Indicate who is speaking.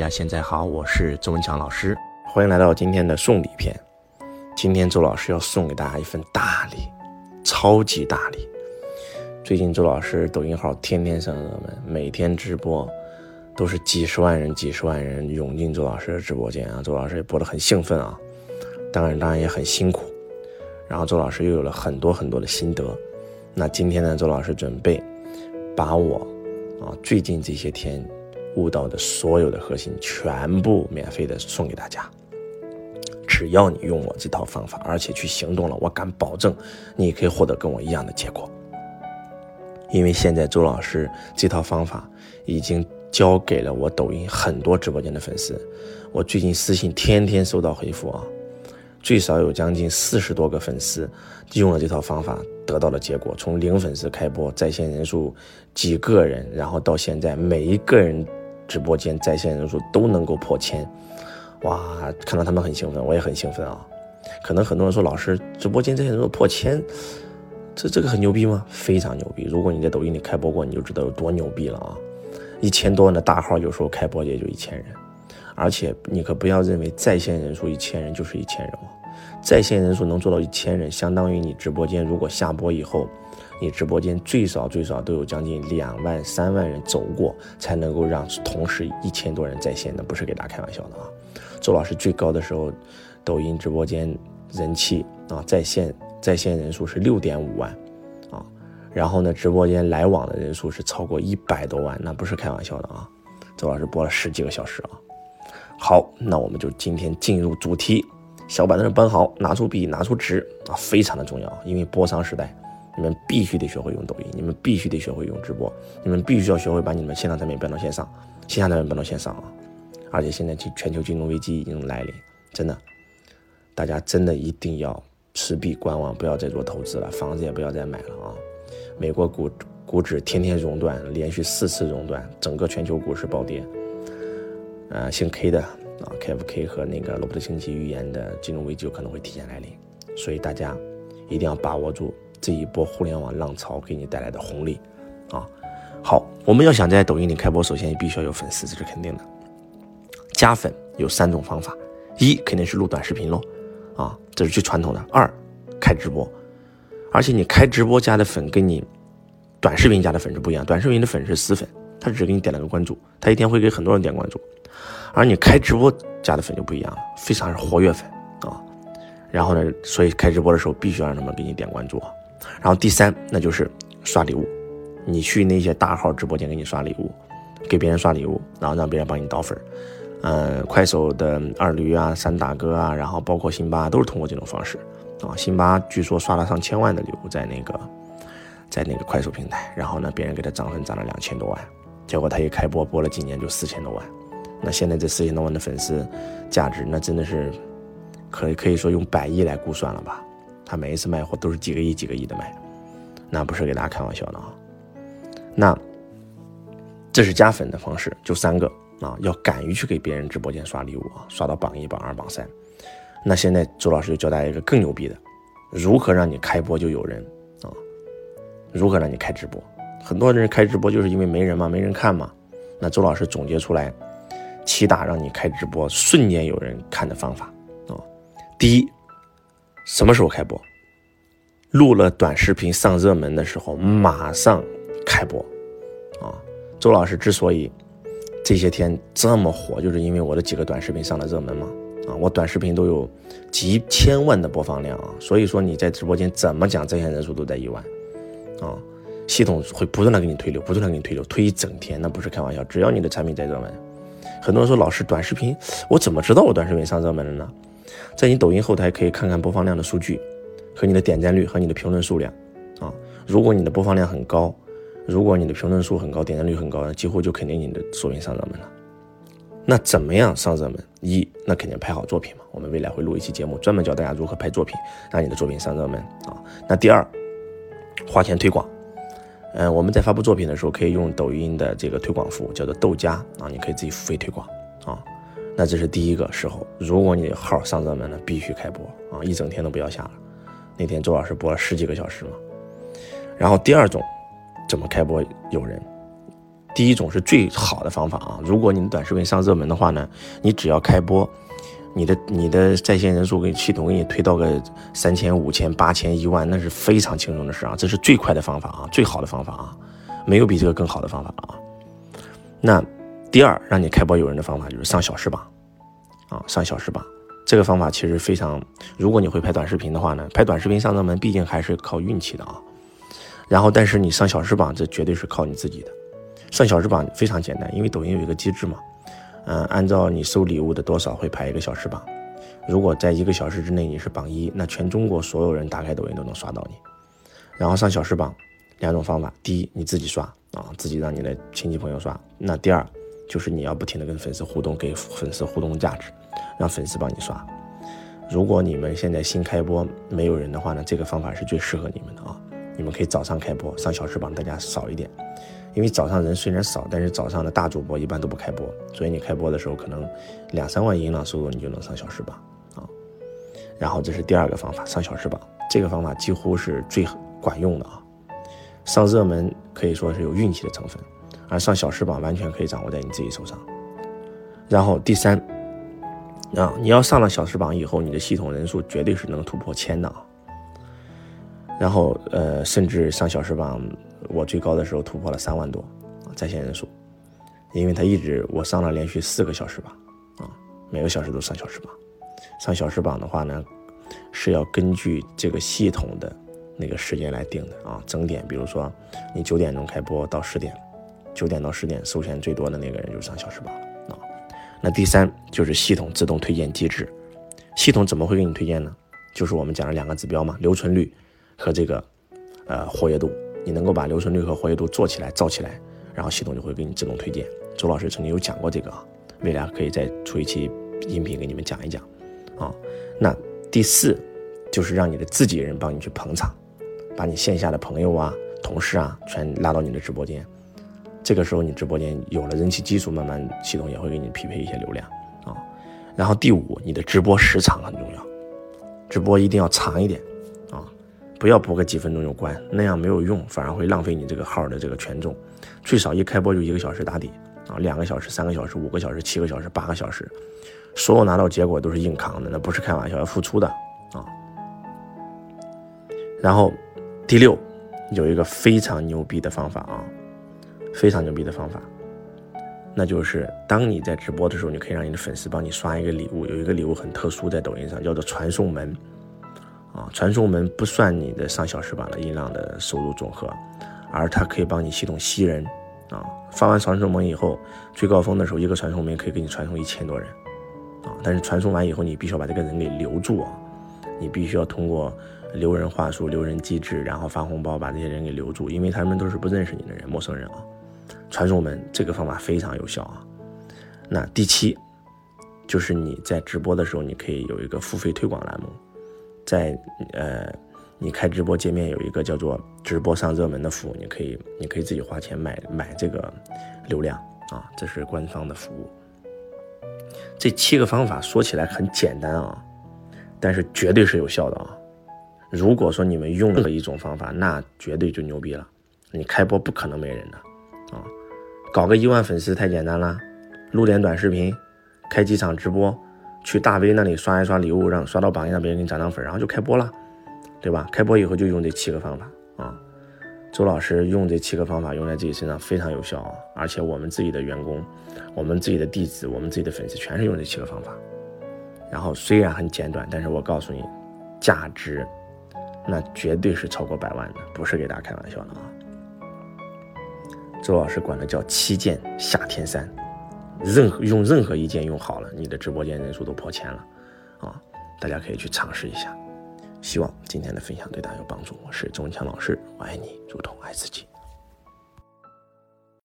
Speaker 1: 大家现在好，我是周文强老师，欢迎来到今天的送礼篇。今天周老师要送给大家一份大礼，超级大礼。最近周老师抖音号天天上热门，每天直播都是几十万人、几十万人涌进周老师的直播间啊！周老师也播得很兴奋啊，当然当然也很辛苦。然后周老师又有了很多很多的心得。那今天呢，周老师准备把我啊最近这些天。悟到的所有的核心全部免费的送给大家，只要你用我这套方法，而且去行动了，我敢保证你可以获得跟我一样的结果。因为现在周老师这套方法已经交给了我抖音很多直播间的粉丝，我最近私信天天收到回复啊，最少有将近四十多个粉丝用了这套方法得到了结果，从零粉丝开播在线人数几个人，然后到现在每一个人。直播间在线人数都能够破千，哇！看到他们很兴奋，我也很兴奋啊。可能很多人说，老师直播间在线人数破千，这这个很牛逼吗？非常牛逼！如果你在抖音里开播过，你就知道有多牛逼了啊！一千多万的大号，有时候开播也就一千人，而且你可不要认为在线人数一千人就是一千人哦，在线人数能做到一千人，相当于你直播间如果下播以后。你直播间最少最少都有将近两万三万人走过，才能够让同时一千多人在线，那不是给大家开玩笑的啊！周老师最高的时候，抖音直播间人气啊，在线在线人数是六点五万啊，然后呢，直播间来往的人数是超过一百多万，那不是开玩笑的啊！周老师播了十几个小时啊。好，那我们就今天进入主题，小板凳搬好，拿出笔，拿出纸啊，非常的重要，因为播商时代。你们必须得学会用抖音，你们必须得学会用直播，你们必须要学会把你们线上产品搬到线上，线下产品搬到线上啊！而且现在全球金融危机已经来临，真的，大家真的一定要持币观望，不要再做投资了，房子也不要再买了啊！美国股股指天天熔断，连续四次熔断，整个全球股市暴跌。呃，姓 K 的啊，KFK 和那个罗伯特清崎预言的金融危机有可能会提前来临，所以大家一定要把握住。这一波互联网浪潮给你带来的红利，啊，好，我们要想在抖音里开播，首先必须要有粉丝，这是肯定的。加粉有三种方法，一肯定是录短视频喽，啊，这是最传统的。二，开直播，而且你开直播加的粉跟你短视频加的粉是不一样，短视频的粉是死粉，他只给你点了个关注，他一天会给很多人点关注，而你开直播加的粉就不一样了，非常是活跃粉啊。然后呢，所以开直播的时候必须要让他们给你点关注啊。然后第三，那就是刷礼物，你去那些大号直播间给你刷礼物，给别人刷礼物，然后让别人帮你导粉儿嗯，快手的二驴啊、三大哥啊，然后包括辛巴都是通过这种方式啊。辛巴据说刷了上千万的礼物在那个，在那个快手平台，然后呢，别人给他涨粉涨了两千多万，结果他一开播播了几年就四千多万，那现在这四千多万的粉丝价值，那真的是可以可以说用百亿来估算了吧。他每一次卖货都是几个亿、几个亿的卖，那不是给大家开玩笑的啊。那这是加粉的方式，就三个啊，要敢于去给别人直播间刷礼物啊，刷到榜一、榜二、榜三。那现在周老师就教大家一个更牛逼的，如何让你开播就有人啊？如何让你开直播？很多人开直播就是因为没人嘛，没人看嘛。那周老师总结出来七大让你开直播瞬间有人看的方法啊。第一。什么时候开播？录了短视频上热门的时候，马上开播。啊，周老师之所以这些天这么火，就是因为我的几个短视频上了热门嘛。啊，我短视频都有几千万的播放量啊，所以说你在直播间怎么讲，在线人数都在一万。啊，系统会不断的给你推流，不断的给你推流，推一整天，那不是开玩笑。只要你的产品在热门，很多人说老师短视频，我怎么知道我短视频上热门了呢？在你抖音后台可以看看播放量的数据，和你的点赞率和你的评论数量，啊，如果你的播放量很高，如果你的评论数很高，点赞率很高，那几乎就肯定你的作品上热门了。那怎么样上热门？一，那肯定拍好作品嘛。我们未来会录一期节目，专门教大家如何拍作品，让你的作品上热门啊。那第二，花钱推广。嗯，我们在发布作品的时候，可以用抖音的这个推广服务，叫做豆家啊，你可以自己付费推广啊。那这是第一个时候，如果你号上热门了，必须开播啊，一整天都不要下了。那天周老师播了十几个小时嘛。然后第二种，怎么开播有人？第一种是最好的方法啊。如果你短视频上热门的话呢，你只要开播，你的你的在线人数给系统给你推到个三千、五千、八千、一万，那是非常轻松的事啊。这是最快的方法啊，最好的方法啊，没有比这个更好的方法了啊。那第二，让你开播有人的方法就是上小时榜啊，上小时榜。这个方法其实非常，如果你会拍短视频的话呢，拍短视频上热门毕竟还是靠运气的啊。然后，但是你上小时榜，这绝对是靠你自己的。上小时榜非常简单，因为抖音有一个机制嘛，嗯，按照你收礼物的多少会排一个小时榜。如果在一个小时之内你是榜一，那全中国所有人打开抖音都能刷到你。然后上小时榜，两种方法：第一，你自己刷啊，自己让你的亲戚朋友刷；那第二，就是你要不停的跟粉丝互动，给粉丝互动价值，让粉丝帮你刷。如果你们现在新开播没有人的话呢，这个方法是最适合你们的啊。你们可以早上开播上小时榜，大家少一点，因为早上人虽然少，但是早上的大主播一般都不开播，所以你开播的时候可能两三万音浪收入你就能上小时榜啊。然后这是第二个方法，上小时榜，这个方法几乎是最管用的啊。上热门可以说是有运气的成分，而上小时榜完全可以掌握在你自己手上。然后第三啊，你要上了小时榜以后，你的系统人数绝对是能突破千的啊。然后，呃，甚至上小时榜，我最高的时候突破了三万多在线人数，因为他一直我上了连续四个小时榜，啊，每个小时都上小时榜。上小时榜的话呢，是要根据这个系统的那个时间来定的啊，整点，比如说你九点钟开播到十点，九点到十点收钱最多的那个人就上小时榜了啊。那第三就是系统自动推荐机制，系统怎么会给你推荐呢？就是我们讲的两个指标嘛，留存率。和这个，呃，活跃度，你能够把留存率和活跃度做起来、造起来，然后系统就会给你自动推荐。周老师曾经有讲过这个啊，未来可以再出一期音频给你们讲一讲啊。那第四就是让你的自己人帮你去捧场，把你线下的朋友啊、同事啊全拉到你的直播间。这个时候你直播间有了人气基础，慢慢系统也会给你匹配一些流量啊。然后第五，你的直播时长很重要，直播一定要长一点。啊不要播个几分钟就关，那样没有用，反而会浪费你这个号的这个权重。最少一开播就一个小时打底啊，两个小时、三个小时、五个小时、七个小时、八个小时，所有拿到结果都是硬扛的，那不是开玩笑，要付出的啊。然后第六，有一个非常牛逼的方法啊，非常牛逼的方法，那就是当你在直播的时候，你可以让你的粉丝帮你刷一个礼物，有一个礼物很特殊，在抖音上叫做传送门。啊，传送门不算你的上小时榜的音浪的收入总和，而它可以帮你系统吸人。啊，发完传送门以后，最高峰的时候，一个传送门可以给你传送一千多人。啊，但是传送完以后，你必须要把这个人给留住啊，你必须要通过留人话术、留人机制，然后发红包把这些人给留住，因为他们都是不认识你的人，陌生人啊。传送门这个方法非常有效啊。那第七，就是你在直播的时候，你可以有一个付费推广栏目。在呃，你开直播界面有一个叫做“直播上热门”的服务，你可以你可以自己花钱买买这个流量啊，这是官方的服务。这七个方法说起来很简单啊，但是绝对是有效的啊。如果说你们用了一种方法，那绝对就牛逼了。你开播不可能没人的啊，搞个一万粉丝太简单了，录点短视频，开几场直播。去大 V 那里刷一刷礼物，让刷到榜一，让别人给你涨涨粉，然后就开播了，对吧？开播以后就用这七个方法啊。周老师用这七个方法用在自己身上非常有效啊，而且我们自己的员工、我们自己的弟子、我们自己的粉丝全是用这七个方法。然后虽然很简短，但是我告诉你，价值那绝对是超过百万的，不是给大家开玩笑的啊。周老师管它叫七剑下天山。任何用任何一件用好了，你的直播间人数都破千了，啊，大家可以去尝试一下。希望今天的分享对大家有帮助。我是周文强老师，我爱你如同爱自己。